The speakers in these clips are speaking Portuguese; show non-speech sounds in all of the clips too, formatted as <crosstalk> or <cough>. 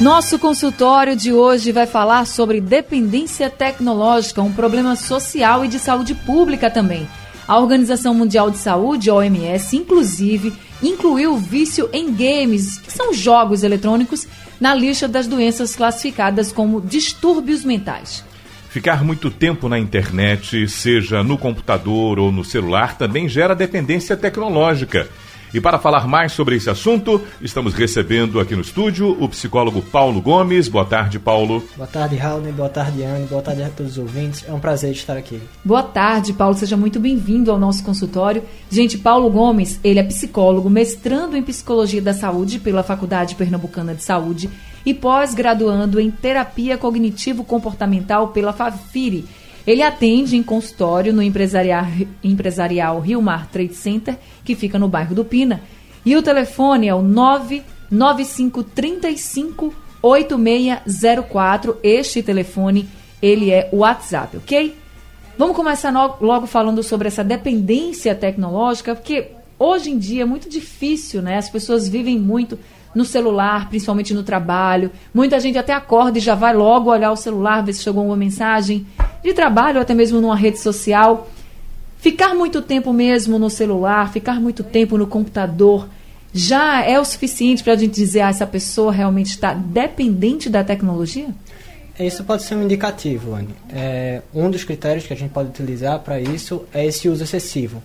nosso consultório de hoje vai falar sobre dependência tecnológica, um problema social e de saúde pública também. A Organização Mundial de Saúde, OMS, inclusive, incluiu o vício em games, que são jogos eletrônicos, na lista das doenças classificadas como distúrbios mentais. Ficar muito tempo na internet, seja no computador ou no celular, também gera dependência tecnológica. E para falar mais sobre esse assunto, estamos recebendo aqui no estúdio o psicólogo Paulo Gomes. Boa tarde, Paulo. Boa tarde, Raul. Boa tarde, Anne. Boa tarde a todos os ouvintes. É um prazer estar aqui. Boa tarde, Paulo. Seja muito bem-vindo ao nosso consultório. Gente, Paulo Gomes, ele é psicólogo, mestrando em Psicologia da Saúde pela Faculdade Pernambucana de Saúde e pós-graduando em Terapia Cognitivo-Comportamental pela FAFIRI ele atende em consultório no empresarial, empresarial Rio Mar Trade Center, que fica no bairro do Pina. E o telefone é o 99535 8604. Este telefone, ele é o WhatsApp, ok? Vamos começar logo falando sobre essa dependência tecnológica, porque hoje em dia é muito difícil, né? As pessoas vivem muito no celular, principalmente no trabalho. Muita gente até acorda e já vai logo olhar o celular, ver se chegou uma mensagem de trabalho ou até mesmo numa rede social. Ficar muito tempo mesmo no celular, ficar muito tempo no computador, já é o suficiente para a gente dizer ah, essa pessoa realmente está dependente da tecnologia? Isso pode ser um indicativo, Anne. É, um dos critérios que a gente pode utilizar para isso é esse uso excessivo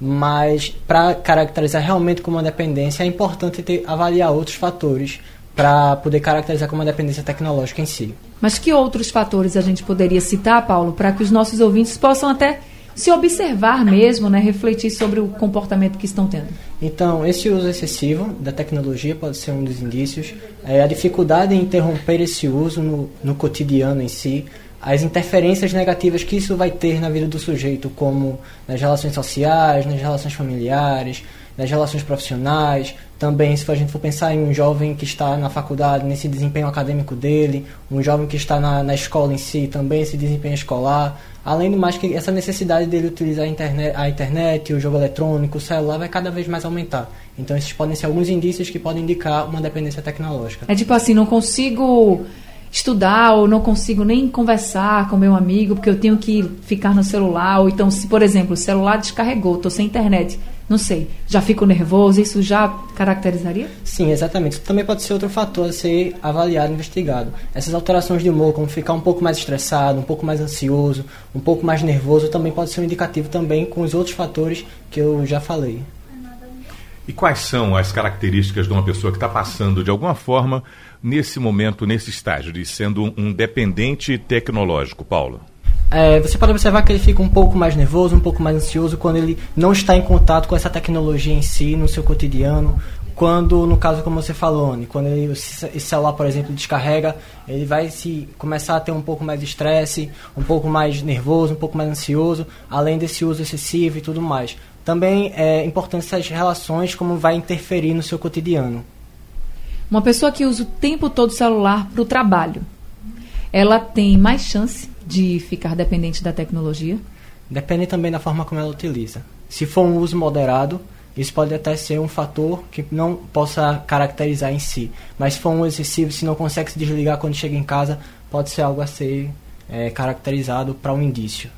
mas para caracterizar realmente como uma dependência é importante ter, avaliar outros fatores para poder caracterizar como uma dependência tecnológica em si. Mas que outros fatores a gente poderia citar, Paulo, para que os nossos ouvintes possam até se observar mesmo, né, refletir sobre o comportamento que estão tendo? Então, esse uso excessivo da tecnologia pode ser um dos indícios. É, a dificuldade em interromper esse uso no, no cotidiano em si, as interferências negativas que isso vai ter na vida do sujeito, como nas relações sociais, nas relações familiares, nas relações profissionais. Também, se a gente for pensar em um jovem que está na faculdade, nesse desempenho acadêmico dele, um jovem que está na, na escola em si, também esse desempenho escolar. Além do mais, que essa necessidade dele utilizar a internet, a internet, o jogo eletrônico, o celular, vai cada vez mais aumentar. Então, esses podem ser alguns indícios que podem indicar uma dependência tecnológica. É tipo assim, não consigo estudar ou não consigo nem conversar com meu amigo porque eu tenho que ficar no celular ou então se por exemplo o celular descarregou estou sem internet não sei já fico nervoso isso já caracterizaria? Sim exatamente. Isso também pode ser outro fator a ser avaliado investigado. Essas alterações de humor como ficar um pouco mais estressado um pouco mais ansioso um pouco mais nervoso também pode ser um indicativo também com os outros fatores que eu já falei e quais são as características de uma pessoa que está passando de alguma forma nesse momento, nesse estágio, de sendo um, dependente tecnológico, Paulo? É, você pode observar que ele fica um pouco mais nervoso, um pouco mais ansioso quando ele não está em contato com essa tecnologia em si, no seu cotidiano. Quando, no caso como você falou, Anny, quando ele, esse celular, por exemplo, descarrega, ele vai se começar a ter um pouco mais de estresse, um pouco mais nervoso, um pouco mais ansioso, além desse uso excessivo e tudo mais. Também é importante essas relações, como vai interferir no seu cotidiano. Uma pessoa que usa o tempo todo o celular para o trabalho, ela tem mais chance de ficar dependente da tecnologia? Depende também da forma como ela utiliza. Se for um uso moderado, isso pode até ser um fator que não possa caracterizar em si. Mas se for um excessivo, se não consegue se desligar quando chega em casa, pode ser algo a ser é, caracterizado para um indício.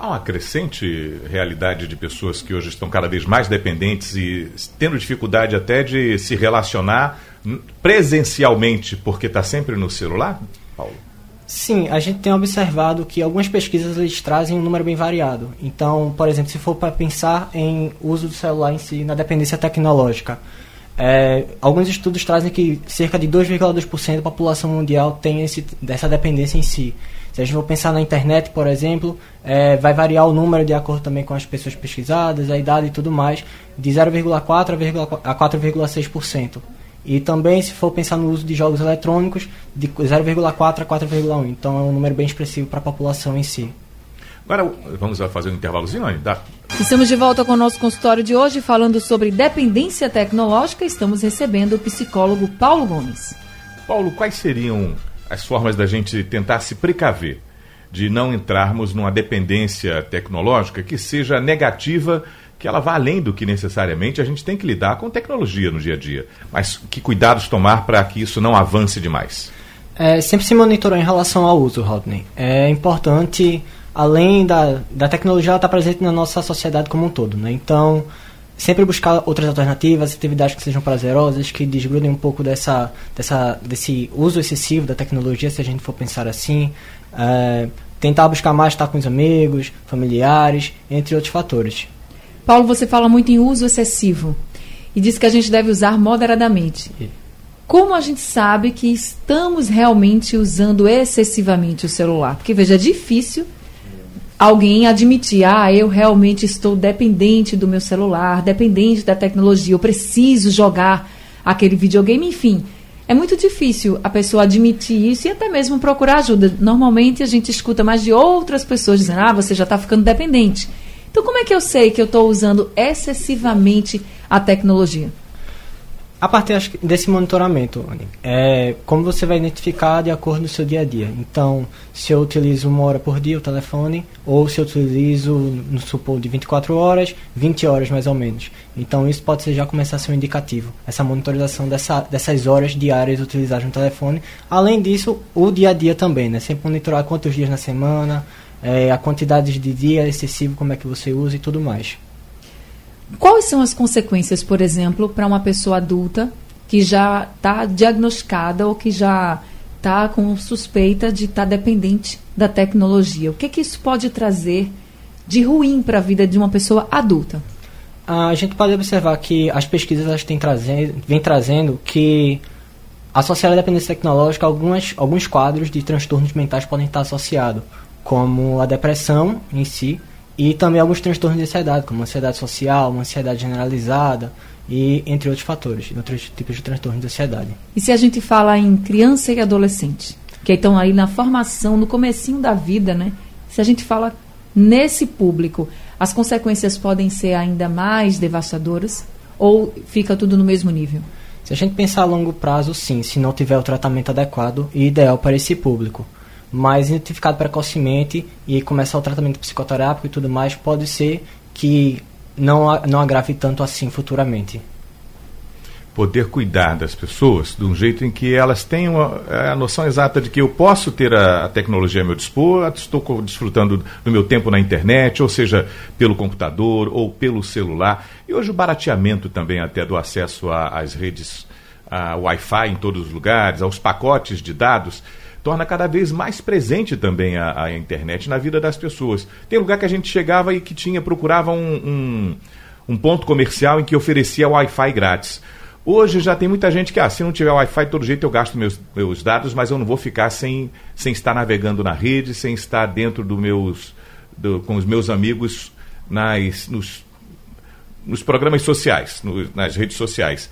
Há uma crescente realidade de pessoas que hoje estão cada vez mais dependentes e tendo dificuldade até de se relacionar presencialmente porque está sempre no celular, Paulo? Sim, a gente tem observado que algumas pesquisas eles trazem um número bem variado. Então, por exemplo, se for para pensar em uso do celular em si, na dependência tecnológica, é, alguns estudos trazem que cerca de 2,2% da população mundial tem esse, dessa dependência em si. Se a gente for pensar na internet, por exemplo, é, vai variar o número de acordo também com as pessoas pesquisadas, a idade e tudo mais, de 0,4% a 4,6%. E também, se for pensar no uso de jogos eletrônicos, de 0,4 a 4,1. Então é um número bem expressivo para a população em si. Agora vamos fazer um intervalozinho, Dá. Estamos de volta com o nosso consultório de hoje, falando sobre dependência tecnológica. Estamos recebendo o psicólogo Paulo Gomes. Paulo, quais seriam as formas da gente tentar se precaver de não entrarmos numa dependência tecnológica que seja negativa, que ela vá além do que necessariamente a gente tem que lidar com tecnologia no dia a dia. Mas que cuidados tomar para que isso não avance demais? É, sempre se monitorou em relação ao uso, Rodney. É importante, além da, da tecnologia, ela estar tá presente na nossa sociedade como um todo. Né? Então, sempre buscar outras alternativas, atividades que sejam prazerosas, que desgrudem um pouco dessa, dessa, desse uso excessivo da tecnologia, se a gente for pensar assim. É, tentar buscar mais estar com os amigos, familiares, entre outros fatores. Paulo, você fala muito em uso excessivo e diz que a gente deve usar moderadamente. Como a gente sabe que estamos realmente usando excessivamente o celular? Porque, veja, é difícil alguém admitir, ah, eu realmente estou dependente do meu celular, dependente da tecnologia, eu preciso jogar aquele videogame, enfim. É muito difícil a pessoa admitir isso e até mesmo procurar ajuda. Normalmente a gente escuta mais de outras pessoas dizendo, ah, você já está ficando dependente. Então, como é que eu sei que eu estou usando excessivamente a tecnologia? A partir desse monitoramento, é como você vai identificar de acordo com o seu dia a dia. Então, se eu utilizo uma hora por dia o telefone, ou se eu utilizo, no supor, de 24 horas, 20 horas mais ou menos. Então, isso pode ser, já começar a ser um indicativo, essa monitorização dessa, dessas horas diárias utilizadas no telefone. Além disso, o dia a dia também, né? Sempre monitorar quantos dias na semana, é, a quantidade de dia excessivo, como é que você usa e tudo mais. Quais são as consequências, por exemplo, para uma pessoa adulta que já está diagnosticada ou que já está com suspeita de estar tá dependente da tecnologia? O que, que isso pode trazer de ruim para a vida de uma pessoa adulta? A gente pode observar que as pesquisas elas têm trazendo, vêm trazendo que associada à dependência tecnológica, algumas, alguns quadros de transtornos mentais podem estar associados, como a depressão em si, e também alguns transtornos de ansiedade, como ansiedade social, uma ansiedade generalizada e entre outros fatores, outros tipos de transtornos de ansiedade. E se a gente fala em criança e adolescente, que estão aí na formação, no comecinho da vida, né? Se a gente fala nesse público, as consequências podem ser ainda mais devastadoras ou fica tudo no mesmo nível? Se a gente pensar a longo prazo, sim, se não tiver o tratamento adequado e ideal para esse público mas identificado precocemente e começar o tratamento psicoterápico e tudo mais, pode ser que não, não agrave tanto assim futuramente. Poder cuidar das pessoas de um jeito em que elas tenham a, a noção exata de que eu posso ter a, a, tecnologia a meu dispor, estou desfrutando do meu tempo na internet, ou seja, pelo computador ou pelo celular. E hoje o barateamento também até do acesso às redes, a Wi-Fi em todos os lugares, aos pacotes de dados torna cada vez mais presente também a, a, internet na vida das pessoas. Tem lugar que a gente chegava e que tinha, procurava um, um, um ponto comercial em que oferecia Wi-Fi grátis. Hoje já tem muita gente que, ah, se não tiver Wi-Fi, todo jeito eu gasto meus, meus dados, mas eu não vou ficar sem, sem estar navegando na rede, sem estar dentro do meus, do, com os meus amigos nas, nos, nos programas sociais, no, nas redes sociais.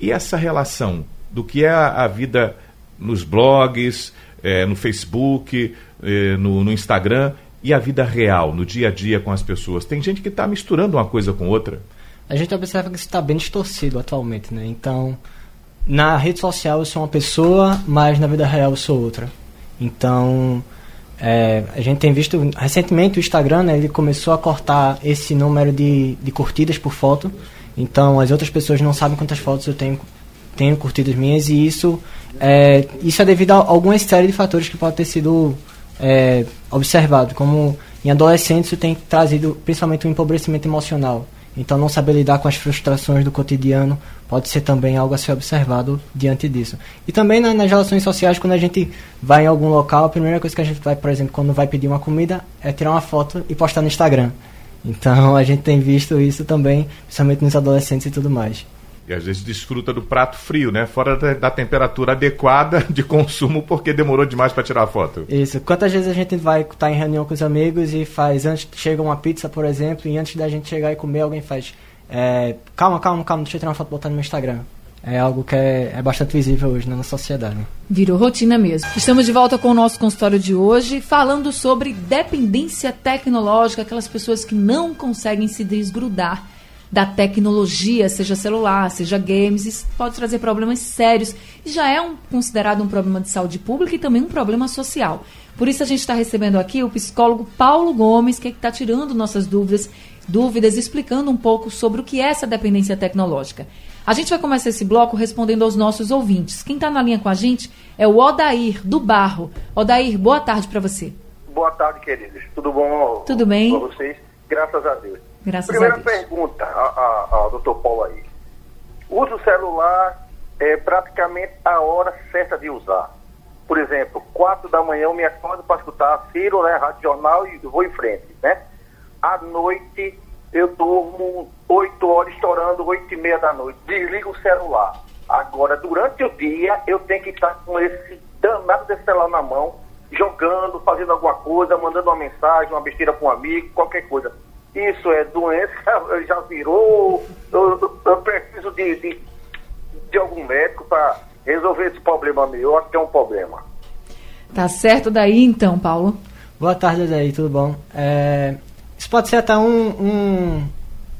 E essa relação do que é a, a vida nos blogs, é, no Facebook, é, no, no Instagram e a vida real, no dia a dia com as pessoas. Tem gente que está misturando uma coisa com outra. A gente observa que isso está bem distorcido atualmente, né? Então, na rede social eu sou uma pessoa, mas na vida real eu sou outra. Então, é, a gente tem visto recentemente o Instagram, né, ele começou a cortar esse número de, de curtidas por foto. Então, as outras pessoas não sabem quantas fotos eu tenho tenho curtidas minhas e isso é, isso é devido a algumas série de fatores que podem ter sido é, observados, como em adolescentes isso tem trazido principalmente um empobrecimento emocional. Então, não saber lidar com as frustrações do cotidiano pode ser também algo a ser observado diante disso. E também na, nas relações sociais, quando a gente vai em algum local, a primeira coisa que a gente vai, por exemplo, quando vai pedir uma comida, é tirar uma foto e postar no Instagram. Então, <laughs> a gente tem visto isso também, principalmente nos adolescentes e tudo mais. E às vezes desfruta do prato frio, né? Fora da, da temperatura adequada <laughs> de consumo, porque demorou demais para tirar a foto. Isso. Quantas vezes a gente vai estar tá em reunião com os amigos e faz, antes chega uma pizza, por exemplo, e antes da gente chegar e comer, alguém faz. É, calma, calma, calma, deixa eu tirar uma foto e botar no meu Instagram. é algo que é, é bastante visível hoje na sociedade. Virou rotina mesmo. Estamos de volta com o nosso consultório de hoje, falando sobre dependência tecnológica, aquelas pessoas que não conseguem se desgrudar da tecnologia, seja celular, seja games, isso pode trazer problemas sérios e já é um, considerado um problema de saúde pública e também um problema social. Por isso a gente está recebendo aqui o psicólogo Paulo Gomes, que é está tirando nossas dúvidas, dúvidas, explicando um pouco sobre o que é essa dependência tecnológica. A gente vai começar esse bloco respondendo aos nossos ouvintes. Quem está na linha com a gente é o Odair, do Barro. Odair, boa tarde para você. Boa tarde, queridos. Tudo bom? Tudo bem. Com vocês? Graças a Deus. Graças Primeira a Deus. pergunta ao doutor Paulo aí. Uso o celular é praticamente a hora certa de usar. Por exemplo, quatro da manhã eu me acordo para escutar a Ciro, né, Rádio Jornal e vou em frente, né? À noite eu durmo 8 horas estourando, 8 e meia da noite. Desligo o celular. Agora, durante o dia, eu tenho que estar com esse danado desse celular na mão, jogando, fazendo alguma coisa, mandando uma mensagem, uma besteira para um amigo, qualquer coisa. Isso é doença, <laughs> já virou. Eu, eu preciso de, de, de algum médico para resolver esse problema meu. Eu acho que é um problema. Tá certo daí então, Paulo? Boa tarde, daí, tudo bom? É, isso pode ser até um, um,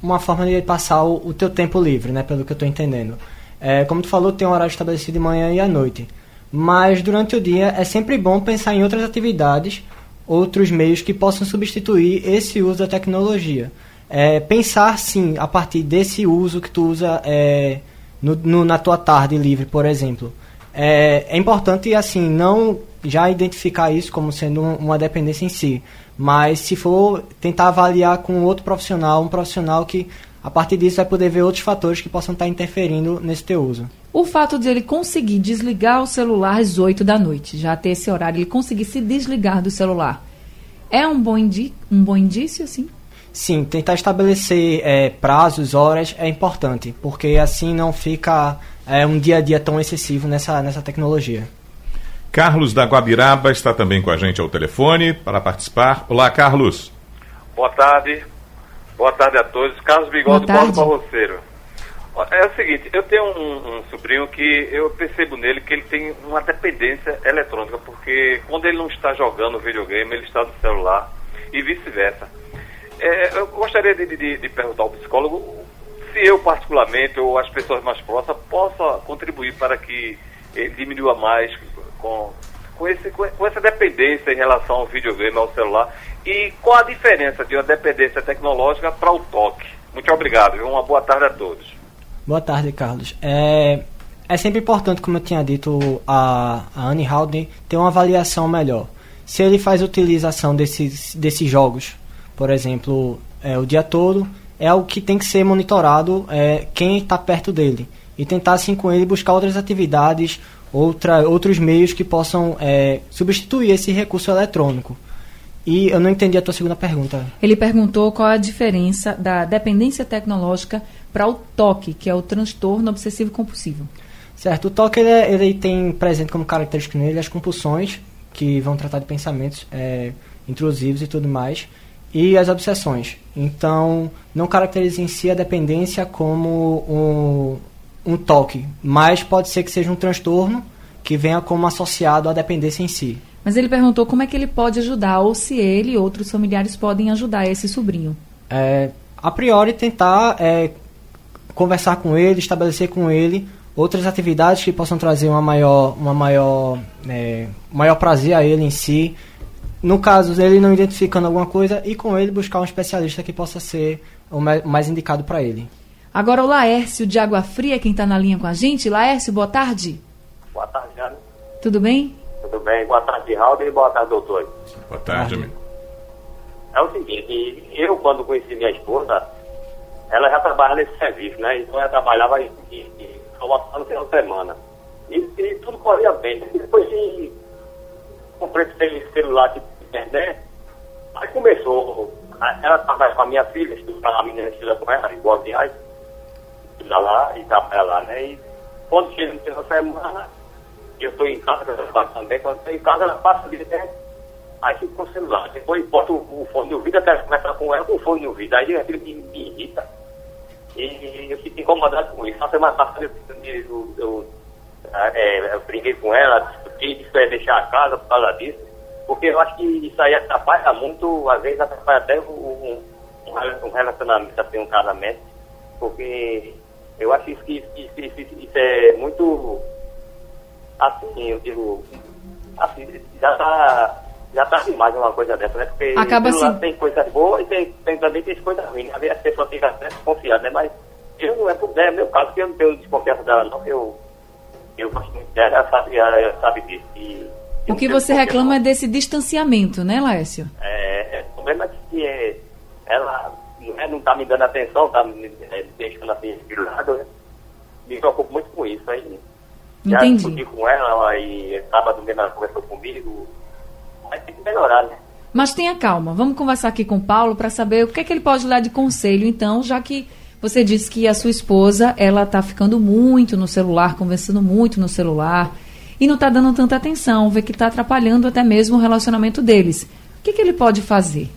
uma forma de passar o, o, teu tempo livre, né? Pelo que eu estou entendendo. É, como tu falou, tem um horário estabelecido de manhã e à noite. Mas durante o dia é sempre bom pensar em outras atividades, outros meios que possam substituir esse uso da tecnologia. É, pensar sim a partir desse uso que tu usa é, no, no, na tua tarde livre, por exemplo. É, é importante assim não já identificar isso como sendo um, uma dependência em si, mas se for tentar avaliar com outro profissional, um profissional que a partir disso vai poder ver outros fatores que possam estar interferindo nesse teu uso. O fato de ele conseguir desligar o celular às 8 da noite, já ter esse horário, ele conseguir se desligar do celular, é um bom, indi um bom indício, sim? Sim, tentar estabelecer é, prazos, horas é importante, porque assim não fica é, um dia a dia tão excessivo nessa, nessa tecnologia. Carlos da Guabiraba está também com a gente ao telefone para participar. Olá, Carlos. Boa tarde. Boa tarde a todos. Carlos Bigode Paulo Barroceiro. É o seguinte, eu tenho um, um, sobrinho que eu percebo nele que ele tem uma dependência eletrônica, porque quando ele não está jogando videogame, ele está no celular e vice-versa. É, eu gostaria de, de, de, perguntar ao psicólogo se eu, particularmente, ou as pessoas mais próximas, possa contribuir para que ele diminua mais com, com, esse, com essa dependência em relação ao videogame, ao celular, e qual a diferença de uma dependência tecnológica para o toque. Muito obrigado, viu? uma boa tarde a todos. Boa tarde, Carlos. É, é sempre importante, como eu tinha dito a, a Anne Howden, ter uma avaliação melhor. Se ele faz utilização desses, desses jogos, por exemplo, é, o dia todo, é algo que tem que ser monitorado é, quem está perto dele. E tentar, assim, com ele, buscar outras atividades, outra, outros meios que possam é, substituir esse recurso eletrônico. E eu não entendi a tua segunda pergunta. Ele perguntou qual a diferença da dependência tecnológica para o toque, que é o transtorno obsessivo compulsivo. Certo, o toque ele, é, ele tem presente como característica nele as compulsões, que vão tratar de pensamentos é, intrusivos e tudo mais, e as obsessões. Então, não caracteriza em si a dependência como um, um toque, mas pode ser que seja um transtorno que venha como associado à dependência em si. Mas ele perguntou como é que ele pode ajudar, ou se ele e outros familiares podem ajudar esse sobrinho. É, a priori, tentar é, conversar com ele, estabelecer com ele outras atividades que possam trazer uma maior, uma maior, é, maior prazer a ele em si. No caso, ele não identificando alguma coisa, e com ele buscar um especialista que possa ser o mais indicado para ele. Agora o Laércio de Água Fria, quem está na linha com a gente. Laércio, boa tarde. Boa tarde, Jane. Tudo bem? Tudo bem. Boa tarde, Raul, e boa tarde, doutor. Boa tarde, amigo. É o seguinte, eu quando conheci minha esposa, ela já trabalha nesse serviço, né? Então ela trabalhava em, em, no final de semana. E, e, tudo corria bem. Depois de comprei esse celular de internet, aí começou. Ela trabalha com a minha filha, estudava a menina estuda com ela, igual de reais estuda lá e trabalha lá, né? E quando chega no final de semana, eu estou em casa, também, quando estou em casa, ela passa de tempo, aí fica com o celular. Depois boto o, o fone de ouvido, até começar com ela com o fone de ouvido. Aí aquilo me, me irrita. E eu fico incomodado com isso. Na semana passada eu, eu, eu, é, eu brinquei com ela, discuti, disse que ia deixar a casa por causa disso, porque eu acho que isso aí atrapalha muito, às vezes atrapalha até um, um relacionamento, assim, um casamento, porque eu acho isso, que isso, isso, isso é muito assim, eu digo, assim, já tá, já tá demais uma coisa dessa, né? Porque Acaba assim... tem coisas boas e tem, tem, também tem coisas ruins. Né? Às vezes a pessoa fica até desconfiada, né? Mas eu não é, é meu caso, que eu não tenho desconfiança dela, não. Eu, eu gosto muito dela, ela sabe, ela sabe disso. E, o que você reclama é desse distanciamento, né, Laércio? É, é, o problema é que é, ela não, é, não tá me dando atenção, tá me é, deixando assim de lado, né? Me preocupo muito com isso. Aí já Entendi. discuti com ela e sábado mesmo ela conversou comigo. Mas tem que melhorar, né? Mas tenha calma, vamos conversar aqui com o Paulo para saber o que é que ele pode dar de conselho, então, já que você disse que a sua esposa, ela está ficando muito no celular, conversando muito no celular e não está dando tanta atenção, vê que está atrapalhando até mesmo o relacionamento deles. O que, que ele pode fazer?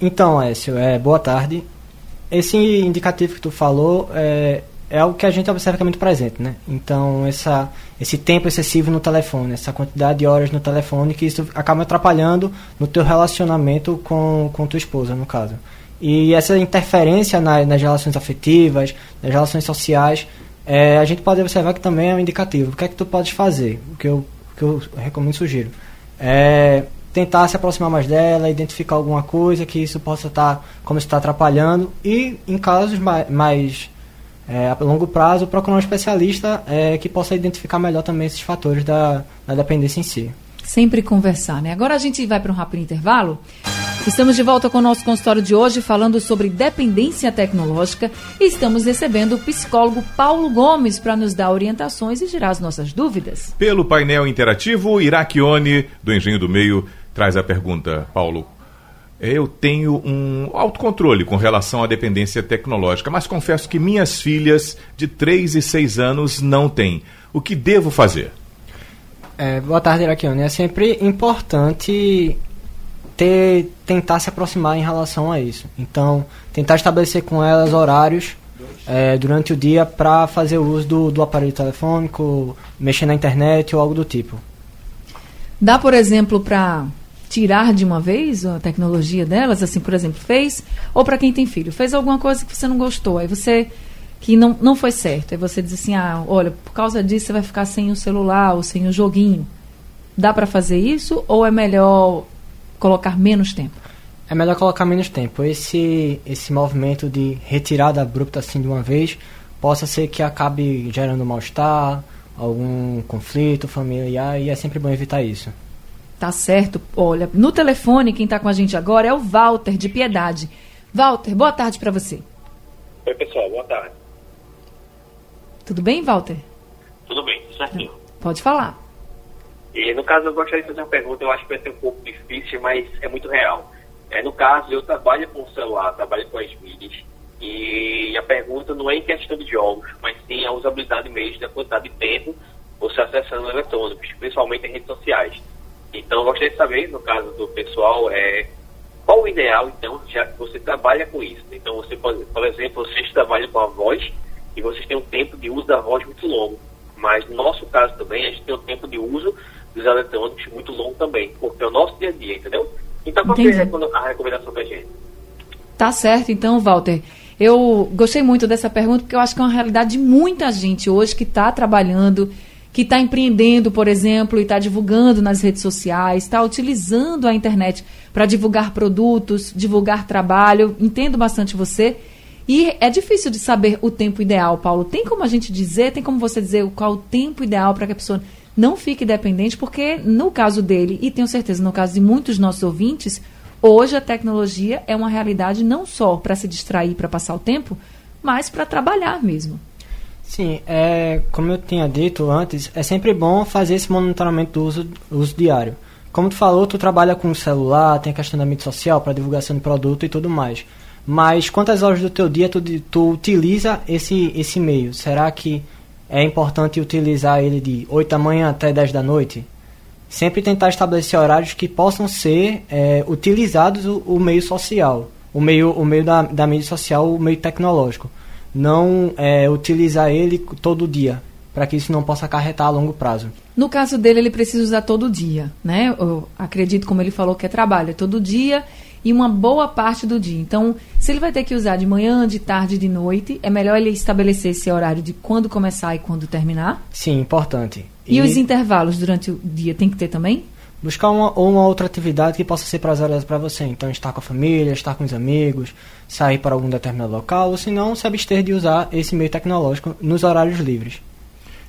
Então, Écio, é, boa tarde. Esse indicativo que tu falou é, é algo que a gente observa que é muito presente, né? Então, essa, esse tempo excessivo no telefone, essa quantidade de horas no telefone, que isso acaba atrapalhando no teu relacionamento com, com tua esposa, no caso. E essa interferência na, nas relações afetivas, nas relações sociais, é, a gente pode observar que também é um indicativo. O que é que tu podes fazer? O que eu, o que eu recomendo e sugiro. É tentar se aproximar mais dela, identificar alguma coisa que isso possa estar, tá, como está atrapalhando, e em casos mais, mais é, a longo prazo, procurar um especialista é, que possa identificar melhor também esses fatores da, da dependência em si. Sempre conversar, né? Agora a gente vai para um rápido intervalo. Estamos de volta com o nosso consultório de hoje falando sobre dependência tecnológica e estamos recebendo o psicólogo Paulo Gomes para nos dar orientações e tirar as nossas dúvidas. Pelo painel interativo, Iraquione, do Engenho do Meio, traz a pergunta, Paulo. Eu tenho um autocontrole com relação à dependência tecnológica, mas confesso que minhas filhas de 3 e 6 anos não têm. O que devo fazer? É, boa tarde, Iraquione. É sempre importante ter, tentar se aproximar em relação a isso. Então, tentar estabelecer com elas horários é, durante o dia para fazer uso do, do aparelho telefônico, mexer na internet ou algo do tipo. Dá, por exemplo, para tirar de uma vez a tecnologia delas, assim, por exemplo, fez, ou para quem tem filho, fez alguma coisa que você não gostou, aí você que não, não foi certo, aí você diz assim, ah, olha, por causa disso você vai ficar sem o celular ou sem o joguinho. Dá para fazer isso ou é melhor colocar menos tempo? É melhor colocar menos tempo. Esse esse movimento de retirada abrupta assim de uma vez possa ser que acabe gerando mal-estar, algum conflito familiar e é sempre bom evitar isso. Tá certo. Olha, no telefone, quem está com a gente agora é o Walter, de Piedade. Walter, boa tarde para você. Oi, pessoal, boa tarde. Tudo bem, Walter? Tudo bem, certinho. Pode falar. E no caso, eu gostaria de fazer uma pergunta, eu acho que vai ser um pouco difícil, mas é muito real. É, no caso, eu trabalho com o celular, trabalho com as mídias, e a pergunta não é em questão de jogos, mas sim a usabilidade mesmo da quantidade de tempo você acessando eletrônicos, principalmente em redes sociais. Então, eu gostaria de saber, no caso do pessoal, é, qual o ideal, então, já que você trabalha com isso. Então, você pode, por exemplo, vocês trabalham com a voz e vocês têm um tempo de uso da voz muito longo. Mas no nosso caso também, a gente tem um tempo de uso dos eletrônicos muito longo também, porque é o nosso dia a dia, entendeu? Então, qual é a recomendação da gente? Tá certo, então, Walter. Eu gostei muito dessa pergunta, porque eu acho que é uma realidade de muita gente hoje que está trabalhando que está empreendendo, por exemplo, e está divulgando nas redes sociais, está utilizando a internet para divulgar produtos, divulgar trabalho. Entendo bastante você. E é difícil de saber o tempo ideal, Paulo. Tem como a gente dizer, tem como você dizer qual o tempo ideal para que a pessoa não fique dependente? Porque no caso dele, e tenho certeza no caso de muitos nossos ouvintes, hoje a tecnologia é uma realidade não só para se distrair, para passar o tempo, mas para trabalhar mesmo. Sim, é, como eu tinha dito antes, é sempre bom fazer esse monitoramento do uso, uso diário. Como tu falou, tu trabalha com o celular, tem a questão da mídia social para divulgação de produto e tudo mais. Mas quantas horas do teu dia tu, tu utiliza esse, esse meio? Será que é importante utilizar ele de 8 da manhã até 10 da noite? Sempre tentar estabelecer horários que possam ser é, utilizados o, o, meio social, o meio, o meio da, da mídia social, o meio tecnológico não é, utilizar ele todo dia, para que isso não possa acarretar a longo prazo. No caso dele, ele precisa usar todo dia, né? Eu acredito, como ele falou, que é trabalho, é todo dia e uma boa parte do dia. Então, se ele vai ter que usar de manhã, de tarde, de noite, é melhor ele estabelecer esse horário de quando começar e quando terminar? Sim, importante. E, e os intervalos durante o dia tem que ter também? Buscar uma ou uma outra atividade que possa ser prazerosa para você. Então, estar com a família, estar com os amigos, sair para algum determinado local, ou se não, se abster de usar esse meio tecnológico nos horários livres.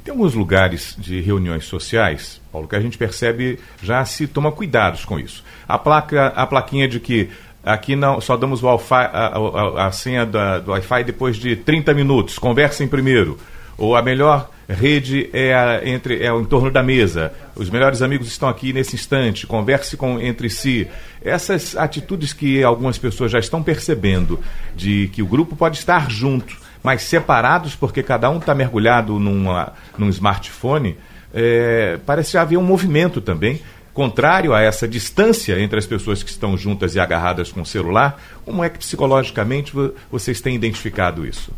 Tem alguns lugares de reuniões sociais, Paulo, que a gente percebe já se toma cuidados com isso. A placa, a plaquinha de que aqui não só damos o a, a, a, senha da, do Wi-Fi depois de 30 minutos, conversem primeiro. Ou a melhor rede é, a, entre, é em torno da mesa. Os melhores amigos estão aqui nesse instante, converse com, entre si. Essas atitudes que algumas pessoas já estão percebendo de que o grupo pode estar junto, mas separados porque cada um está mergulhado numa, num smartphone, é, parece haver um movimento também contrário a essa distância entre as pessoas que estão juntas e agarradas com o celular, como é que psicologicamente vocês têm identificado isso?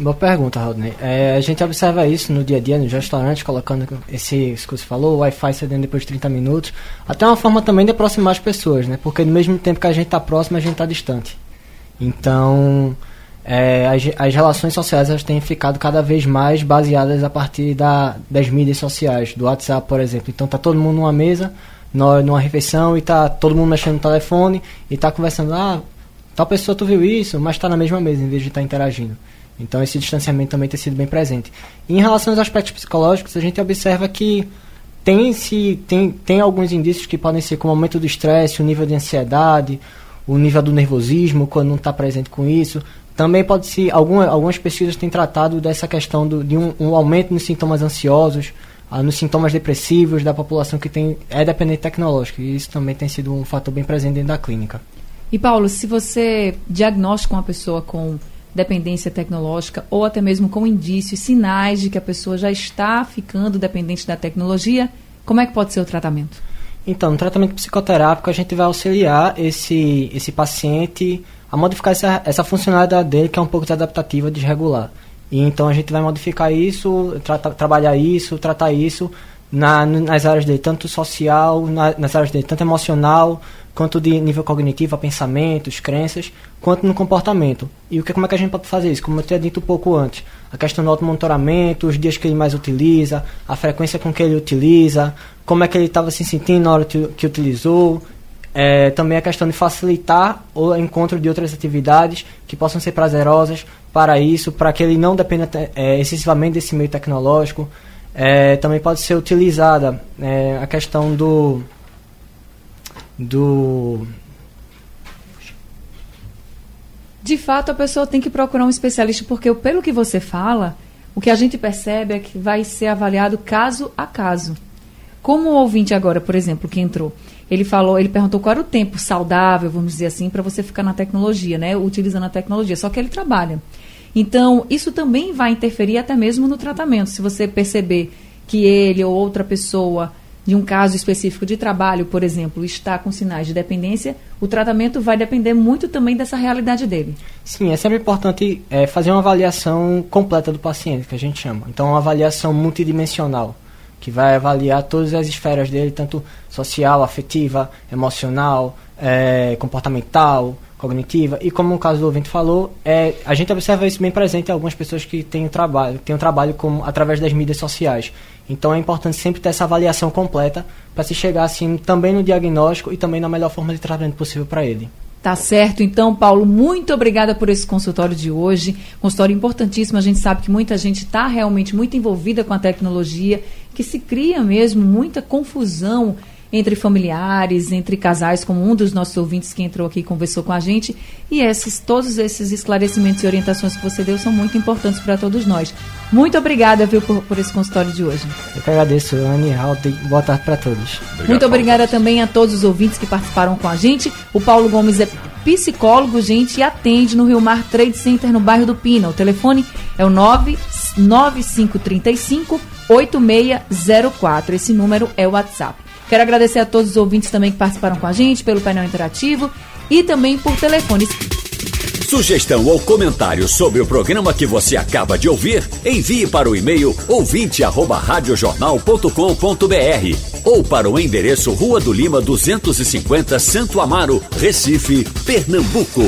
Boa pergunta, Rodney. É, a gente observa isso no dia a dia, nos restaurantes, colocando esse, que você falou, o Wi-Fi cedendo depois de 30 minutos. Até uma forma também de aproximar as pessoas, né? Porque no mesmo tempo que a gente está próximo, a gente está distante. Então, é, as, as, relações sociais elas têm ficado cada vez mais baseadas a partir da, das mídias sociais, do WhatsApp, por exemplo. Então, tá todo mundo numa mesa, numa refeição e tá todo mundo mexendo no telefone e tá conversando, ah, tal pessoa tu viu isso, mas está na mesma mesa em vez de estar tá interagindo. Então esse distanciamento também tem sido bem presente. E em relação aos aspectos psicológicos, a gente observa que tem, se, tem, tem alguns indícios que podem ser como o aumento do estresse, o nível de ansiedade, o nível do nervosismo quando não está presente com isso. Também pode ser, algumas, algumas pesquisas têm tratado dessa questão do, de um, um aumento nos sintomas ansiosos, ah, nos sintomas depressivos da população que tem, é dependente tecnológica. E isso também tem sido um fator bem presente dentro da clínica. E Paulo, se você diagnostica uma pessoa com dependência tecnológica ou até mesmo com indícios, sinais de que a pessoa já está ficando dependente da tecnologia, como é que pode ser o tratamento? Então, no tratamento psicoterápico, a gente vai auxiliar esse, esse paciente a modificar essa, essa funcionalidade dele, que é um pouco desadaptativa, desregular. E então a gente vai modificar isso, tra trabalhar isso, tratar isso na, nas áreas dele, tanto social, na, nas áreas dele, tanto emocional, quanto de nível cognitivo, a pensamentos, crenças, quanto no comportamento. E o que, como é que a gente pode fazer isso? Como eu tinha dito um pouco antes, a questão do automonitoramento, os dias que ele mais utiliza, a frequência com que ele utiliza, como é que ele estava se sentindo na hora que, que utilizou, é, também a questão de facilitar o encontro de outras atividades que possam ser prazerosas para isso, para que ele não dependa é, excessivamente desse meio tecnológico. É, também pode ser utilizada é, a questão do do de fato a pessoa tem que procurar um especialista porque pelo que você fala o que a gente percebe é que vai ser avaliado caso a caso como o ouvinte agora por exemplo que entrou ele falou, ele perguntou qual era o tempo saudável, vamos dizer assim, para você ficar na tecnologia, né? Utilizando a tecnologia. Só que ele trabalha. Então, isso também vai interferir até mesmo no tratamento. Se você perceber que ele ou outra pessoa de um caso específico de trabalho, por exemplo, está com sinais de dependência, o tratamento vai depender muito também dessa realidade dele. Sim, é sempre importante é, fazer uma avaliação completa do paciente, que a gente chama. Então, uma avaliação multidimensional que vai avaliar todas as esferas dele, tanto social, afetiva, emocional, é, comportamental, cognitiva. E como o caso do ouvinte falou, é, a gente observa isso bem presente em algumas pessoas que têm o trabalho, têm o trabalho como, através das mídias sociais. Então é importante sempre ter essa avaliação completa para se chegar assim também no diagnóstico e também na melhor forma de tratamento possível para ele. Tá certo. Então, Paulo, muito obrigada por esse consultório de hoje. Consultório importantíssimo. A gente sabe que muita gente está realmente muito envolvida com a tecnologia, que se cria mesmo muita confusão entre familiares, entre casais, como um dos nossos ouvintes que entrou aqui e conversou com a gente. E esses, todos esses esclarecimentos e orientações que você deu são muito importantes para todos nós. Muito obrigada, viu, por, por, esse consultório de hoje. Eu que agradeço, Anne Raul. Boa tarde para todos. Obrigado, muito obrigada Paulo. também a todos os ouvintes que participaram com a gente. O Paulo Gomes é psicólogo, gente, e atende no Rio Mar Trade Center, no bairro do Pina. O telefone é o 99535 8604. Esse número é o WhatsApp. Quero agradecer a todos os ouvintes também que participaram com a gente pelo painel interativo e também por telefone. Sugestão ou comentário sobre o programa que você acaba de ouvir, envie para o e-mail ouvinte@radiojornal.com.br ou para o endereço Rua do Lima 250, Santo Amaro, Recife, Pernambuco.